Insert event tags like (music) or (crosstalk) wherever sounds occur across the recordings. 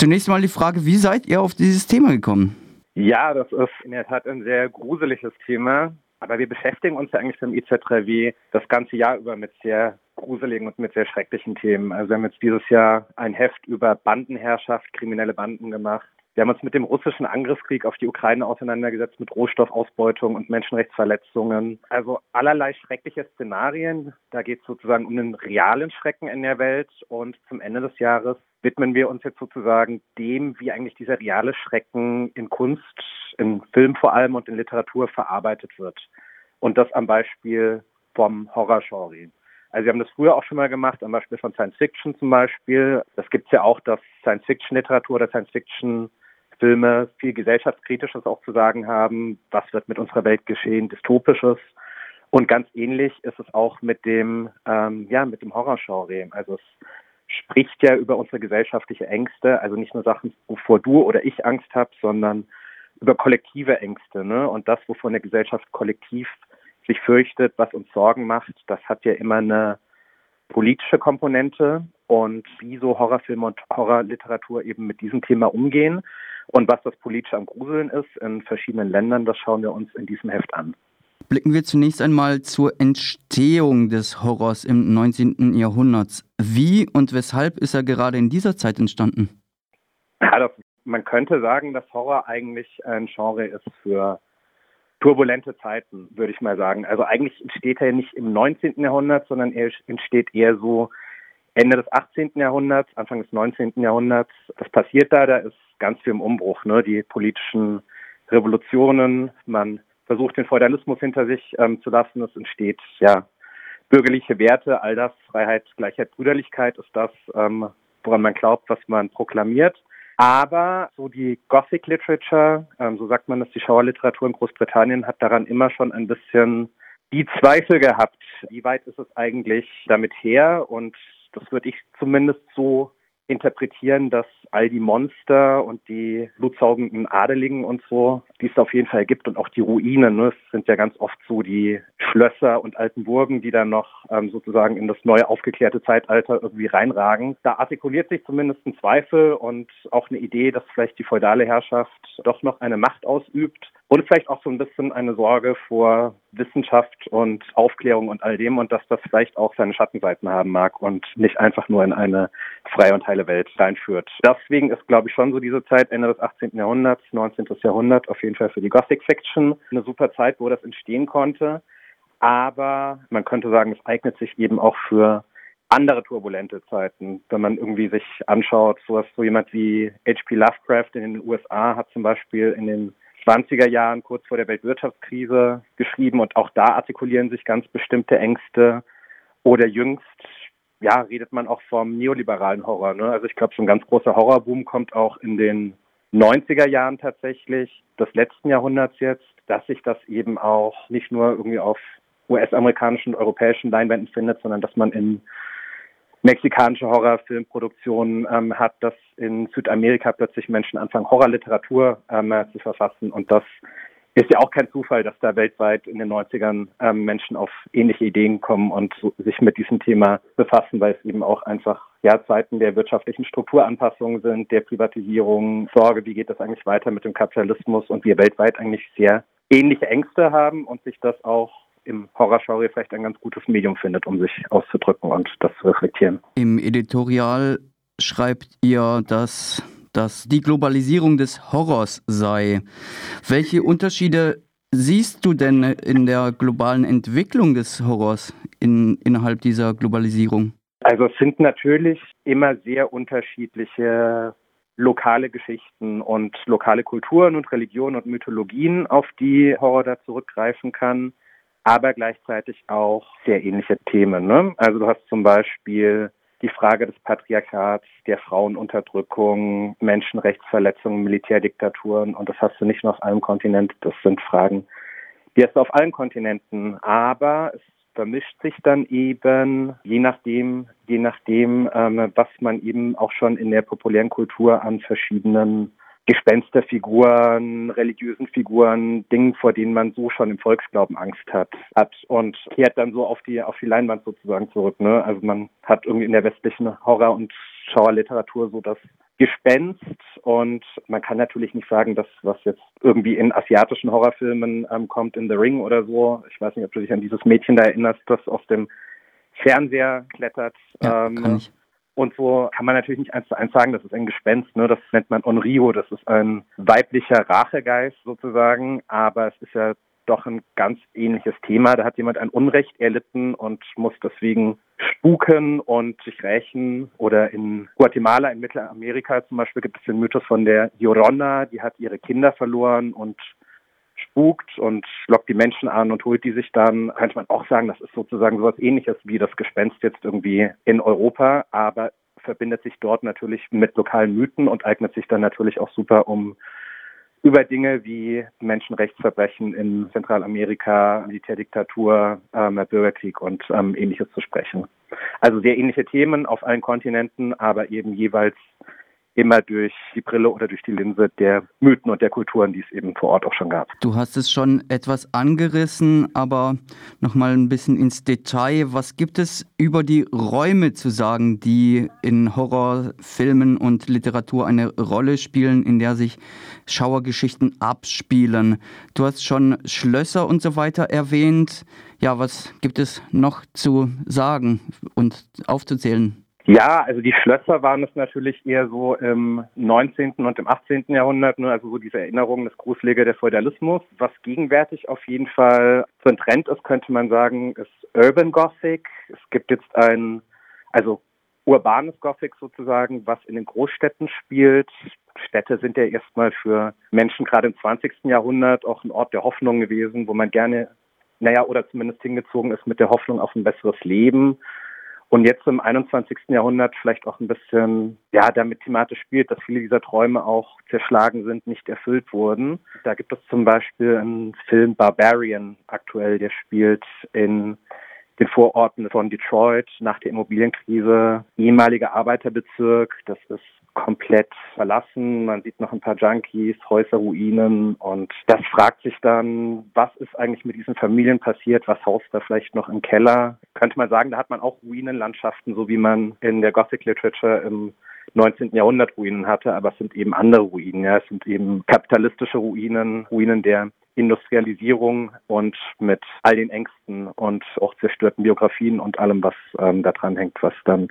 Zunächst mal die Frage, wie seid ihr auf dieses Thema gekommen? Ja, das ist in der Tat ein sehr gruseliges Thema. Aber wir beschäftigen uns ja eigentlich beim IZ3W das ganze Jahr über mit sehr gruseligen und mit sehr schrecklichen Themen. Also wir haben jetzt dieses Jahr ein Heft über Bandenherrschaft, kriminelle Banden gemacht. Wir haben uns mit dem russischen Angriffskrieg auf die Ukraine auseinandergesetzt, mit Rohstoffausbeutung und Menschenrechtsverletzungen. Also allerlei schreckliche Szenarien. Da geht es sozusagen um den realen Schrecken in der Welt. Und zum Ende des Jahres widmen wir uns jetzt sozusagen dem, wie eigentlich dieser reale Schrecken in Kunst, in Film vor allem und in Literatur verarbeitet wird. Und das am Beispiel vom Horrorgenre. Also wir haben das früher auch schon mal gemacht, am Beispiel von Science Fiction zum Beispiel. Das gibt es ja auch, dass Science Fiction Literatur oder Science Fiction Filme viel gesellschaftskritisches auch zu sagen haben. Was wird mit unserer Welt geschehen? Dystopisches. Und ganz ähnlich ist es auch mit dem, ähm, ja, mit dem Horrorgenre. Also es spricht ja über unsere gesellschaftliche Ängste, also nicht nur Sachen, wovor du oder ich Angst habe, sondern über kollektive Ängste. Ne? Und das, wovon eine Gesellschaft kollektiv sich fürchtet, was uns Sorgen macht, das hat ja immer eine politische Komponente und wie so Horrorfilme und Horrorliteratur eben mit diesem Thema umgehen und was das politisch am Gruseln ist in verschiedenen Ländern, das schauen wir uns in diesem Heft an. Blicken wir zunächst einmal zur Entstehung des Horrors im 19. Jahrhundert. Wie und weshalb ist er gerade in dieser Zeit entstanden? Ja, das, man könnte sagen, dass Horror eigentlich ein Genre ist für turbulente Zeiten, würde ich mal sagen. Also eigentlich entsteht er nicht im 19. Jahrhundert, sondern er entsteht eher so Ende des 18. Jahrhunderts, Anfang des 19. Jahrhunderts. Das passiert da, da ist ganz viel im Umbruch, ne? Die politischen Revolutionen, man versucht den Feudalismus hinter sich ähm, zu lassen, es entsteht ja bürgerliche Werte, all das, Freiheit, Gleichheit, Brüderlichkeit ist das, ähm, woran man glaubt, was man proklamiert. Aber so die Gothic Literature, ähm, so sagt man das, die Schauerliteratur in Großbritannien hat daran immer schon ein bisschen die Zweifel gehabt. Wie weit ist es eigentlich damit her? Und das würde ich zumindest so interpretieren, dass all die Monster und die blutsaugenden Adeligen und so, die es auf jeden Fall gibt und auch die Ruinen, ne, es sind ja ganz oft so die Schlösser und alten Burgen, die dann noch ähm, sozusagen in das neue aufgeklärte Zeitalter irgendwie reinragen. Da artikuliert sich zumindest ein Zweifel und auch eine Idee, dass vielleicht die feudale Herrschaft doch noch eine Macht ausübt und vielleicht auch so ein bisschen eine Sorge vor Wissenschaft und Aufklärung und all dem und dass das vielleicht auch seine Schattenseiten haben mag und nicht einfach nur in eine freie und heile Welt reinführt. Deswegen ist, glaube ich, schon so diese Zeit, Ende des 18. Jahrhunderts, 19. Jahrhundert, auf jeden Fall für die Gothic Fiction eine super Zeit, wo das entstehen konnte. Aber man könnte sagen, es eignet sich eben auch für andere turbulente Zeiten. Wenn man irgendwie sich anschaut, so was so jemand wie H.P. Lovecraft in den USA hat zum Beispiel in den 20er Jahren, kurz vor der Weltwirtschaftskrise, geschrieben und auch da artikulieren sich ganz bestimmte Ängste. Oder jüngst, ja, redet man auch vom neoliberalen Horror. Ne? Also ich glaube, so ein ganz großer Horrorboom kommt auch in den 90er Jahren tatsächlich, des letzten Jahrhunderts jetzt, dass sich das eben auch nicht nur irgendwie auf US-amerikanischen und europäischen Leinwänden findet, sondern dass man in mexikanische Horrorfilmproduktionen ähm, hat, dass in Südamerika plötzlich Menschen anfangen, Horrorliteratur ähm, zu verfassen. Und das ist ja auch kein Zufall, dass da weltweit in den 90ern ähm, Menschen auf ähnliche Ideen kommen und so, sich mit diesem Thema befassen, weil es eben auch einfach ja, Zeiten der wirtschaftlichen Strukturanpassung sind, der Privatisierung, Sorge, wie geht das eigentlich weiter mit dem Kapitalismus und wir weltweit eigentlich sehr ähnliche Ängste haben und sich das auch im Horrorgenre vielleicht ein ganz gutes Medium findet, um sich auszudrücken und das zu reflektieren. Im Editorial schreibt ihr, dass das die Globalisierung des Horrors sei. Welche Unterschiede siehst du denn in der globalen Entwicklung des Horrors in, innerhalb dieser Globalisierung? Also es sind natürlich immer sehr unterschiedliche lokale Geschichten und lokale Kulturen und Religionen und Mythologien, auf die Horror da zurückgreifen kann aber gleichzeitig auch sehr ähnliche Themen. Ne? Also du hast zum Beispiel die Frage des Patriarchats, der Frauenunterdrückung, Menschenrechtsverletzungen, Militärdiktaturen und das hast du nicht nur auf einem Kontinent, das sind Fragen, die hast du auf allen Kontinenten, aber es vermischt sich dann eben, je nachdem, je nachdem, ähm, was man eben auch schon in der populären Kultur an verschiedenen Gespensterfiguren, religiösen Figuren, Dingen, vor denen man so schon im Volksglauben Angst hat, hat und kehrt dann so auf die auf die Leinwand sozusagen zurück. Ne? Also man hat irgendwie in der westlichen Horror- und Schauerliteratur so das Gespenst und man kann natürlich nicht sagen, dass was jetzt irgendwie in asiatischen Horrorfilmen ähm, kommt, in The Ring oder so. Ich weiß nicht, ob du dich an dieses Mädchen da erinnerst, das auf dem Fernseher klettert. Ja, ähm, kann ich. Und so kann man natürlich nicht eins zu eins sagen, das ist ein Gespenst, ne? das nennt man Onryo, das ist ein weiblicher Rachegeist sozusagen, aber es ist ja doch ein ganz ähnliches Thema. Da hat jemand ein Unrecht erlitten und muss deswegen spuken und sich rächen. Oder in Guatemala, in Mittelamerika zum Beispiel, gibt es den Mythos von der Llorona, die hat ihre Kinder verloren und spukt und lockt die Menschen an und holt die sich dann, könnte man auch sagen, das ist sozusagen sowas ähnliches wie das Gespenst jetzt irgendwie in Europa, aber verbindet sich dort natürlich mit lokalen Mythen und eignet sich dann natürlich auch super, um über Dinge wie Menschenrechtsverbrechen in Zentralamerika, Militärdiktatur, ähm, Bürgerkrieg und ähm, ähnliches zu sprechen. Also sehr ähnliche Themen auf allen Kontinenten, aber eben jeweils immer durch die Brille oder durch die Linse der Mythen und der Kulturen, die es eben vor Ort auch schon gab. Du hast es schon etwas angerissen, aber noch mal ein bisschen ins Detail. Was gibt es über die Räume zu sagen, die in Horrorfilmen und Literatur eine Rolle spielen, in der sich Schauergeschichten abspielen? Du hast schon Schlösser und so weiter erwähnt. Ja, was gibt es noch zu sagen und aufzuzählen? Ja, also die Schlösser waren es natürlich eher so im 19. und im 18. Jahrhundert, ne? also so diese Erinnerung, das Gruselige der Feudalismus. Was gegenwärtig auf jeden Fall so ein Trend ist, könnte man sagen, ist Urban Gothic. Es gibt jetzt ein, also urbanes Gothic sozusagen, was in den Großstädten spielt. Städte sind ja erstmal für Menschen gerade im 20. Jahrhundert auch ein Ort der Hoffnung gewesen, wo man gerne, naja, oder zumindest hingezogen ist mit der Hoffnung auf ein besseres Leben und jetzt im 21. Jahrhundert vielleicht auch ein bisschen, ja, damit thematisch spielt, dass viele dieser Träume auch zerschlagen sind, nicht erfüllt wurden. Da gibt es zum Beispiel einen Film Barbarian aktuell, der spielt in den Vororten von Detroit nach der Immobilienkrise, ehemaliger Arbeiterbezirk. Das ist komplett verlassen. Man sieht noch ein paar Junkies, Häuserruinen und das fragt sich dann, was ist eigentlich mit diesen Familien passiert? Was haust da vielleicht noch im Keller? Könnte man sagen, da hat man auch Ruinenlandschaften, so wie man in der Gothic Literature im 19. Jahrhundert Ruinen hatte, aber es sind eben andere Ruinen. Ja, es sind eben kapitalistische Ruinen, Ruinen der Industrialisierung und mit all den Ängsten und auch zerstörten Biografien und allem, was ähm, da dran hängt, was dann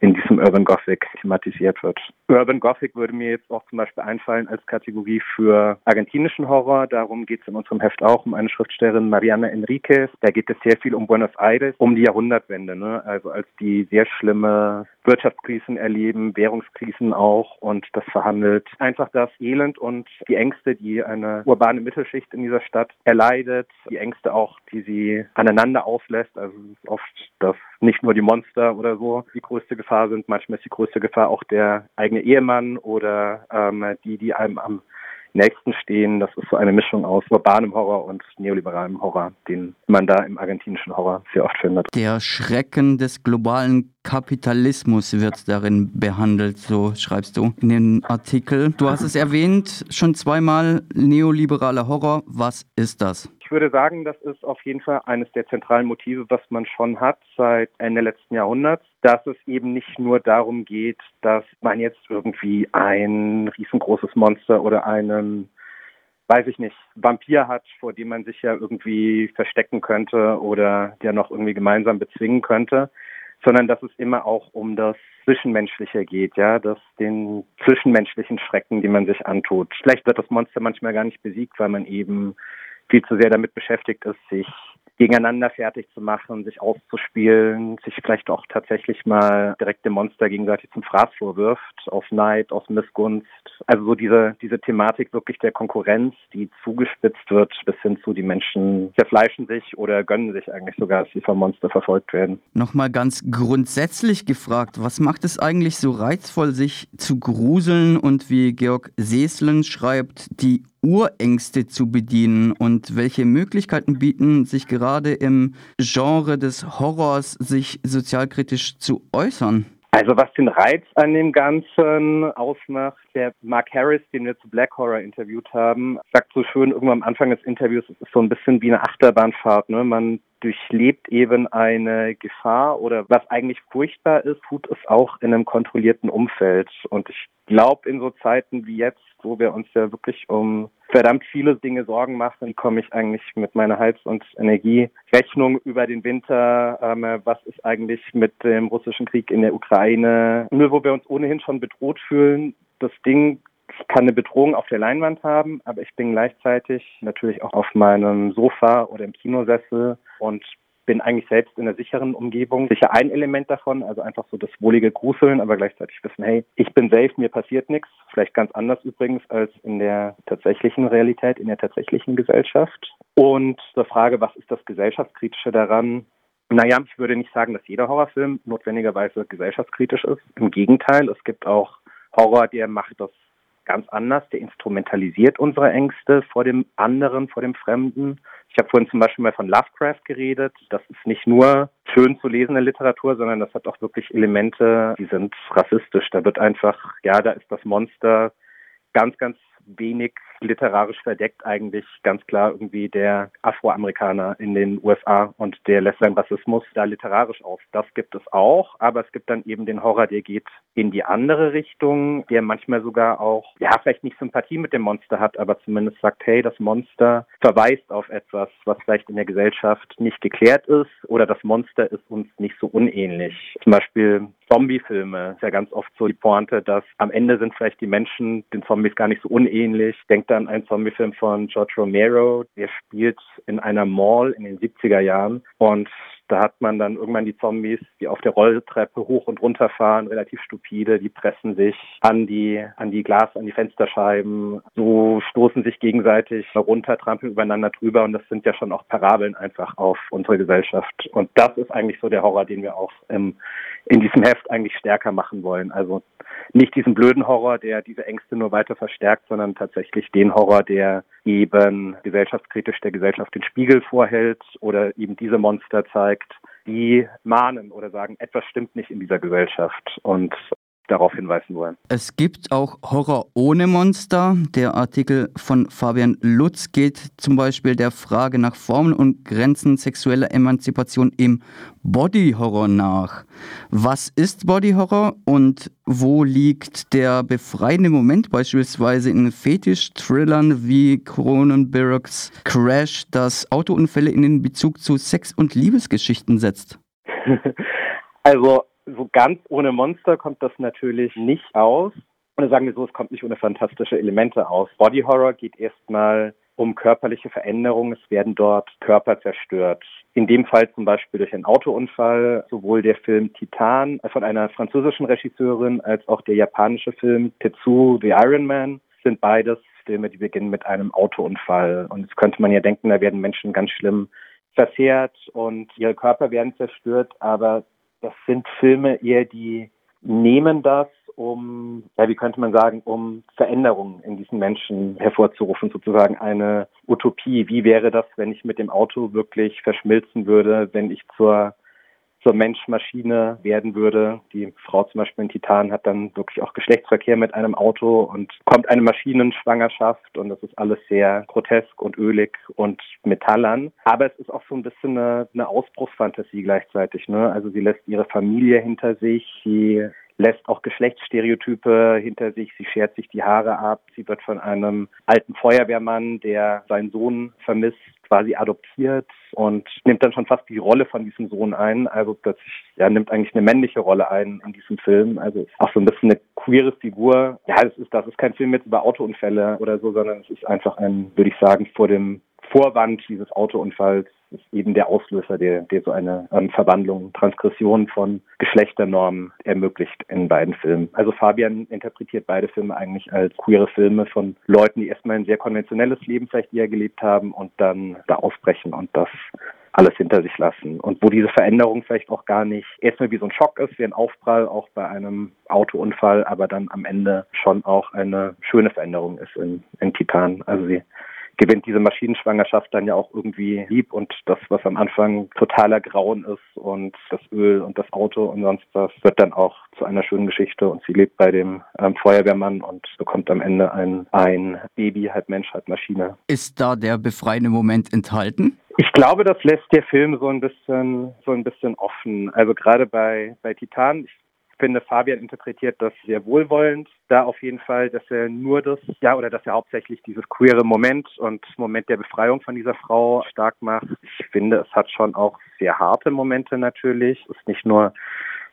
in diesem Urban Gothic thematisiert wird. Urban Gothic würde mir jetzt auch zum Beispiel einfallen als Kategorie für argentinischen Horror. Darum geht es in unserem Heft auch um eine Schriftstellerin Mariana Enriquez. Da geht es sehr viel um Buenos Aires, um die Jahrhundertwende, ne? also als die sehr schlimme Wirtschaftskrisen erleben, Währungskrisen auch und das verhandelt einfach das Elend und die Ängste, die eine urbane Mittelschicht in dieser Stadt erleidet, die Ängste auch, die sie aneinander auslässt. Also es ist oft, dass nicht nur die Monster oder so die größte Gefahr sind, manchmal ist die größte Gefahr auch der eigene Ehemann oder ähm, die, die einem am nächsten stehen. Das ist so eine Mischung aus urbanem Horror und neoliberalem Horror, den man da im argentinischen Horror sehr oft findet. Der Schrecken des globalen Kapitalismus wird darin behandelt, so schreibst du in dem Artikel. Du hast es erwähnt, schon zweimal neoliberaler Horror. Was ist das? Ich würde sagen, das ist auf jeden Fall eines der zentralen Motive, was man schon hat seit Ende letzten Jahrhunderts, dass es eben nicht nur darum geht, dass man jetzt irgendwie ein riesengroßes Monster oder einen weiß ich nicht, Vampir hat, vor dem man sich ja irgendwie verstecken könnte oder der noch irgendwie gemeinsam bezwingen könnte, sondern dass es immer auch um das Zwischenmenschliche geht, ja, dass den zwischenmenschlichen Schrecken, die man sich antut. Vielleicht wird das Monster manchmal gar nicht besiegt, weil man eben viel zu sehr damit beschäftigt ist, sich gegeneinander fertig zu machen, sich auszuspielen, sich vielleicht auch tatsächlich mal direkt dem Monster gegenseitig zum Fraß vorwirft, auf Neid, aus Missgunst. Also so diese, diese Thematik wirklich der Konkurrenz, die zugespitzt wird, bis hin zu die Menschen zerfleischen sich oder gönnen sich eigentlich sogar, dass sie vom Monster verfolgt werden. Nochmal ganz grundsätzlich gefragt, was macht es eigentlich so reizvoll, sich zu gruseln und wie Georg Seeslen schreibt, die Urängste zu bedienen und welche Möglichkeiten bieten sich gerade im Genre des Horrors, sich sozialkritisch zu äußern? Also was den Reiz an dem Ganzen ausmacht, der Mark Harris, den wir zu Black Horror interviewt haben, sagt so schön irgendwann am Anfang des Interviews, es ist so ein bisschen wie eine Achterbahnfahrt. Ne? Man durchlebt eben eine Gefahr oder was eigentlich furchtbar ist, tut es auch in einem kontrollierten Umfeld. Und ich glaube, in so Zeiten wie jetzt, wo wir uns ja wirklich um verdammt viele Dinge Sorgen machen, komme ich eigentlich mit meiner Heiz- und Energierechnung über den Winter. Ähm, was ist eigentlich mit dem russischen Krieg in der Ukraine? Nur wo wir uns ohnehin schon bedroht fühlen, das Ding ich kann eine Bedrohung auf der Leinwand haben, aber ich bin gleichzeitig natürlich auch auf meinem Sofa oder im Kinosessel und bin eigentlich selbst in einer sicheren Umgebung. Sicher ein Element davon, also einfach so das wohlige Gruseln, aber gleichzeitig wissen, hey, ich bin safe, mir passiert nichts. Vielleicht ganz anders übrigens als in der tatsächlichen Realität, in der tatsächlichen Gesellschaft. Und zur Frage, was ist das Gesellschaftskritische daran? Naja, ich würde nicht sagen, dass jeder Horrorfilm notwendigerweise gesellschaftskritisch ist. Im Gegenteil, es gibt auch Horror, der macht das ganz anders. Der instrumentalisiert unsere Ängste vor dem anderen, vor dem Fremden. Ich habe vorhin zum Beispiel mal von Lovecraft geredet. Das ist nicht nur schön zu lesende Literatur, sondern das hat auch wirklich Elemente, die sind rassistisch. Da wird einfach, ja, da ist das Monster ganz, ganz wenig literarisch verdeckt eigentlich ganz klar irgendwie der Afroamerikaner in den USA und der lässt seinen Rassismus da literarisch auf. Das gibt es auch, aber es gibt dann eben den Horror, der geht in die andere Richtung, der manchmal sogar auch, ja, vielleicht nicht Sympathie mit dem Monster hat, aber zumindest sagt, hey, das Monster verweist auf etwas, was vielleicht in der Gesellschaft nicht geklärt ist oder das Monster ist uns nicht so unähnlich. Zum Beispiel Zombie-Filme ist ja ganz oft so die Pointe, dass am Ende sind vielleicht die Menschen den Zombies gar nicht so unähnlich. Denkt dann ein Zombie-Film von George Romero, der spielt in einer Mall in den 70er Jahren. Und da hat man dann irgendwann die Zombies, die auf der Rolltreppe hoch und runter fahren, relativ stupide, die pressen sich an die, an die Glas, an die Fensterscheiben, so stoßen sich gegenseitig runter, trampeln übereinander drüber und das sind ja schon auch Parabeln einfach auf unsere Gesellschaft. Und das ist eigentlich so der Horror, den wir auch im, in diesem Heft eigentlich stärker machen wollen. Also nicht diesen blöden Horror, der diese Ängste nur weiter verstärkt, sondern tatsächlich den Horror, der eben gesellschaftskritisch der Gesellschaft den Spiegel vorhält oder eben diese Monster zeigt, die mahnen oder sagen, etwas stimmt nicht in dieser Gesellschaft. Und darauf hinweisen wollen. Es gibt auch Horror ohne Monster. Der Artikel von Fabian Lutz geht zum Beispiel der Frage nach Formen und Grenzen sexueller Emanzipation im Body Horror nach. Was ist Body Horror und wo liegt der befreiende Moment beispielsweise in Fetisch-Thrillern wie Cronenbergs Crash, das Autounfälle in den Bezug zu Sex- und Liebesgeschichten setzt? (laughs) Also so ganz ohne Monster kommt das natürlich nicht aus. Oder sagen wir so, es kommt nicht ohne fantastische Elemente aus. Body Horror geht erstmal um körperliche Veränderungen. Es werden dort Körper zerstört. In dem Fall zum Beispiel durch einen Autounfall. Sowohl der Film Titan von einer französischen Regisseurin als auch der japanische Film Tetsu the Iron Man sind beides Filme, die beginnen mit einem Autounfall. Und jetzt könnte man ja denken, da werden Menschen ganz schlimm verzehrt und ihre Körper werden zerstört, aber das sind Filme eher, die nehmen das, um, ja, wie könnte man sagen, um Veränderungen in diesen Menschen hervorzurufen, sozusagen eine Utopie. Wie wäre das, wenn ich mit dem Auto wirklich verschmilzen würde, wenn ich zur zur Mensch-Maschine werden würde. Die Frau zum Beispiel in Titan hat dann wirklich auch Geschlechtsverkehr mit einem Auto und kommt eine Maschinenschwangerschaft und das ist alles sehr grotesk und ölig und metallern. Aber es ist auch so ein bisschen eine, eine Ausbruchsfantasie gleichzeitig. Ne? Also sie lässt ihre Familie hinter sich, sie lässt auch Geschlechtsstereotype hinter sich. Sie schert sich die Haare ab. Sie wird von einem alten Feuerwehrmann, der seinen Sohn vermisst, quasi adoptiert und nimmt dann schon fast die Rolle von diesem Sohn ein. Also plötzlich, ja, nimmt eigentlich eine männliche Rolle ein in diesem Film. Also ist auch so ein bisschen eine queere Figur. Ja, das ist, das ist kein Film jetzt über Autounfälle oder so, sondern es ist einfach ein, würde ich sagen, vor dem Vorwand dieses Autounfalls ist eben der Auslöser, der, der so eine ähm, Verwandlung, Transgression von Geschlechternormen ermöglicht in beiden Filmen. Also Fabian interpretiert beide Filme eigentlich als queere Filme von Leuten, die erstmal ein sehr konventionelles Leben vielleicht eher gelebt haben und dann da ausbrechen und das alles hinter sich lassen. Und wo diese Veränderung vielleicht auch gar nicht erstmal wie so ein Schock ist, wie ein Aufprall auch bei einem Autounfall, aber dann am Ende schon auch eine schöne Veränderung ist in, in Titan. Also sie gewinnt diese Maschinenschwangerschaft dann ja auch irgendwie lieb und das, was am Anfang totaler Grauen ist und das Öl und das Auto und sonst was, wird dann auch zu einer schönen Geschichte und sie lebt bei dem ähm, Feuerwehrmann und bekommt am Ende ein, ein Baby, halb Mensch, halb Maschine. Ist da der befreiende Moment enthalten? Ich glaube, das lässt der Film so ein bisschen, so ein bisschen offen. Also gerade bei, bei Titan, ich finde, Fabian interpretiert das sehr wohlwollend. Da auf jeden Fall, dass er nur das, ja, oder dass er hauptsächlich dieses queere Moment und Moment der Befreiung von dieser Frau stark macht. Ich finde, es hat schon auch sehr harte Momente natürlich. Es ist nicht nur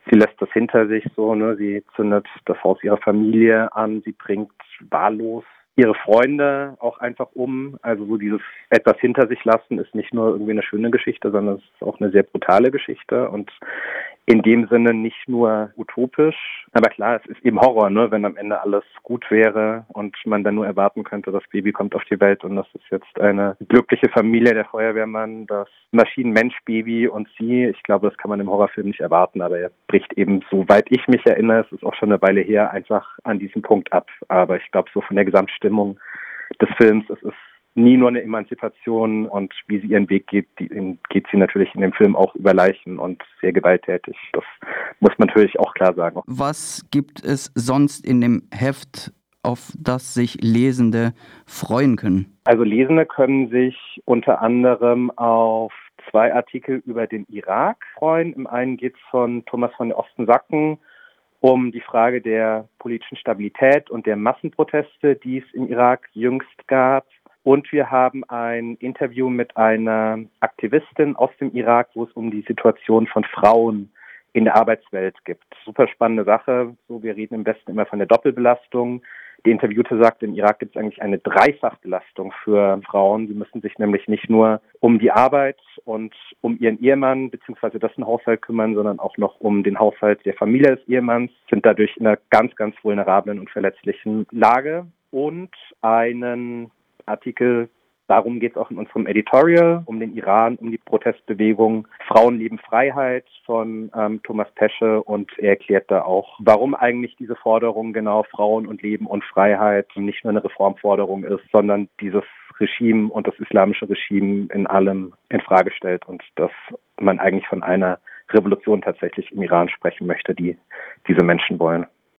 sie lässt das hinter sich so, ne? Sie zündet das Haus ihrer Familie an, sie bringt wahllos ihre Freunde auch einfach um. Also so dieses etwas hinter sich lassen ist nicht nur irgendwie eine schöne Geschichte, sondern es ist auch eine sehr brutale Geschichte und in dem Sinne nicht nur utopisch, aber klar, es ist eben Horror, ne, wenn am Ende alles gut wäre und man dann nur erwarten könnte, das Baby kommt auf die Welt und das ist jetzt eine glückliche Familie, der Feuerwehrmann, das Maschinen-Mensch-Baby und sie. Ich glaube, das kann man im Horrorfilm nicht erwarten, aber er bricht eben, soweit ich mich erinnere, es ist auch schon eine Weile her, einfach an diesem Punkt ab. Aber ich glaube, so von der Gesamtstimmung des Films, es ist nie nur eine Emanzipation und wie sie ihren Weg geht, die, geht sie natürlich in dem Film auch über Leichen und sehr gewalttätig. Das muss man natürlich auch klar sagen. Was gibt es sonst in dem Heft, auf das sich Lesende freuen können? Also Lesende können sich unter anderem auf zwei Artikel über den Irak freuen. Im einen geht es von Thomas von der Osten-Sacken um die Frage der politischen Stabilität und der Massenproteste, die es im Irak jüngst gab. Und wir haben ein Interview mit einer Aktivistin aus dem Irak, wo es um die Situation von Frauen in der Arbeitswelt gibt. Super spannende Sache. So, wir reden im Westen immer von der Doppelbelastung. Die Interviewte sagt, im Irak gibt es eigentlich eine Dreifachbelastung für Frauen. Sie müssen sich nämlich nicht nur um die Arbeit und um ihren Ehemann bzw. dessen Haushalt kümmern, sondern auch noch um den Haushalt der Familie des Ehemanns, sind dadurch in einer ganz, ganz vulnerablen und verletzlichen Lage und einen Artikel. Darum geht es auch in unserem Editorial, um den Iran, um die Protestbewegung Frauen lieben Freiheit von ähm, Thomas Pesche und er erklärt da auch, warum eigentlich diese Forderung genau Frauen und Leben und Freiheit nicht nur eine Reformforderung ist, sondern dieses Regime und das islamische Regime in allem in Frage stellt und dass man eigentlich von einer Revolution tatsächlich im Iran sprechen möchte, die diese Menschen wollen.